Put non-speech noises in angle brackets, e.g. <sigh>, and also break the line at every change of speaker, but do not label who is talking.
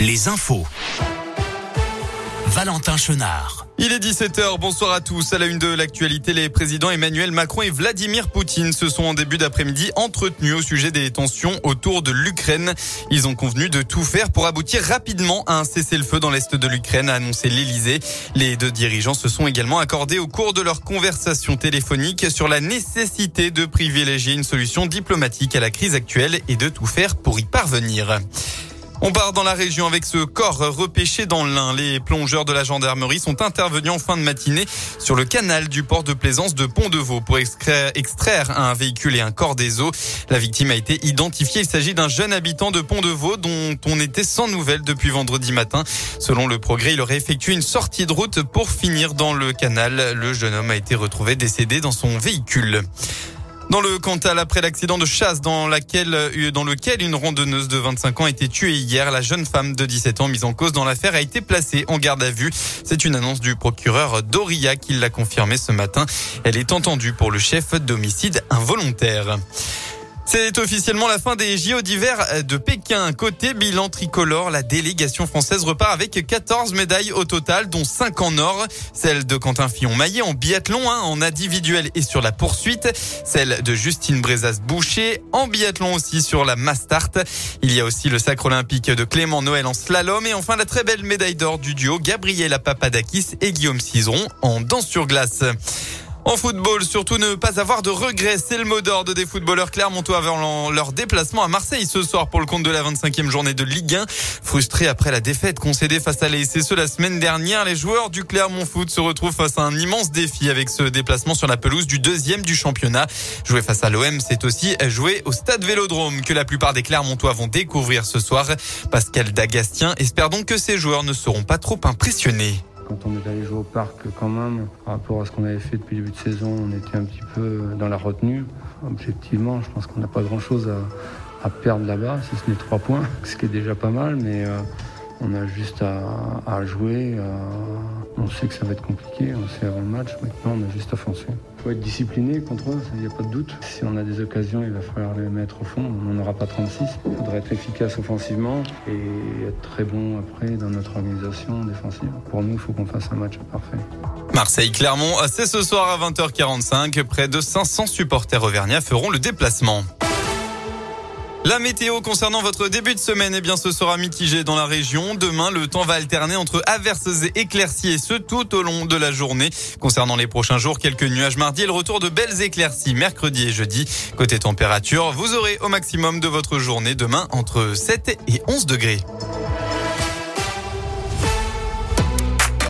les infos. Valentin Chenard.
Il est 17h, bonsoir à tous. À la une de l'actualité, les présidents Emmanuel Macron et Vladimir Poutine se sont en début d'après-midi entretenus au sujet des tensions autour de l'Ukraine. Ils ont convenu de tout faire pour aboutir rapidement à un cessez-le-feu dans l'est de l'Ukraine, a annoncé l'Elysée. Les deux dirigeants se sont également accordés au cours de leur conversation téléphonique sur la nécessité de privilégier une solution diplomatique à la crise actuelle et de tout faire pour y parvenir. On part dans la région avec ce corps repêché dans l'Ain. Les plongeurs de la gendarmerie sont intervenus en fin de matinée sur le canal du port de plaisance de Pont-de-Vaux pour extraire un véhicule et un corps des eaux. La victime a été identifiée. Il s'agit d'un jeune habitant de Pont-de-Vaux dont on était sans nouvelles depuis vendredi matin. Selon le progrès, il aurait effectué une sortie de route pour finir dans le canal. Le jeune homme a été retrouvé décédé dans son véhicule. Dans le Cantal, après l'accident de chasse dans, euh, lequel une randonneuse de 25 ans a été tuée hier, la jeune femme de 17 ans mise en cause dans l'affaire a été placée en garde à vue. C'est une annonce du procureur Doria qui l'a confirmé ce matin. Elle est entendue pour le chef d'homicide involontaire. C'est officiellement la fin des JO d'hiver de Pékin. Côté bilan tricolore, la délégation française repart avec 14 médailles au total, dont 5 en or. Celle de Quentin Fillon-Maillet en biathlon, hein, en individuel et sur la poursuite. Celle de Justine Brezas-Boucher en biathlon aussi sur la Mastart. Il y a aussi le sacre olympique de Clément Noël en slalom et enfin la très belle médaille d'or du duo Gabriela Papadakis et Guillaume Cizeron en danse sur glace. En football, surtout ne pas avoir de regrets, c'est le mot d'ordre des footballeurs clermontois avant leur déplacement à Marseille ce soir pour le compte de la 25e journée de Ligue 1. Frustrés après la défaite concédée face à l'ASSE la semaine dernière, les joueurs du Clermont Foot se retrouvent face à un immense défi avec ce déplacement sur la pelouse du deuxième du championnat. Jouer face à l'OM, c'est aussi jouer au stade Vélodrome que la plupart des Clermontois vont découvrir ce soir. Pascal Dagastien espère donc que ces joueurs ne seront pas trop impressionnés
quand on est allé jouer au parc quand même, par rapport à ce qu'on avait fait depuis le début de saison, on était un petit peu dans la retenue. Objectivement, je pense qu'on n'a pas grand-chose à, perdre là-bas, si ce n'est trois points, <laughs> ce qui est déjà pas mal, mais euh, on a juste à, jouer. On sait que ça va être compliqué, on sait avant le match. Maintenant, on a juste à foncer. Il faut être discipliné contre eux, il n'y a pas de doute. Si on a des occasions, il va falloir les mettre au fond. On n'en aura pas 36. Il faudrait être efficace offensivement et être très bon après dans notre organisation défensive. Pour nous, il faut qu'on fasse un match parfait.
Marseille-Clermont, c'est ce soir à 20h45. Près de 500 supporters auvergnats feront le déplacement. La météo concernant votre début de semaine, eh bien, ce sera mitigé dans la région. Demain, le temps va alterner entre averses et éclaircies et ce tout au long de la journée. Concernant les prochains jours, quelques nuages mardi et le retour de belles éclaircies mercredi et jeudi. Côté température, vous aurez au maximum de votre journée demain entre 7 et 11 degrés.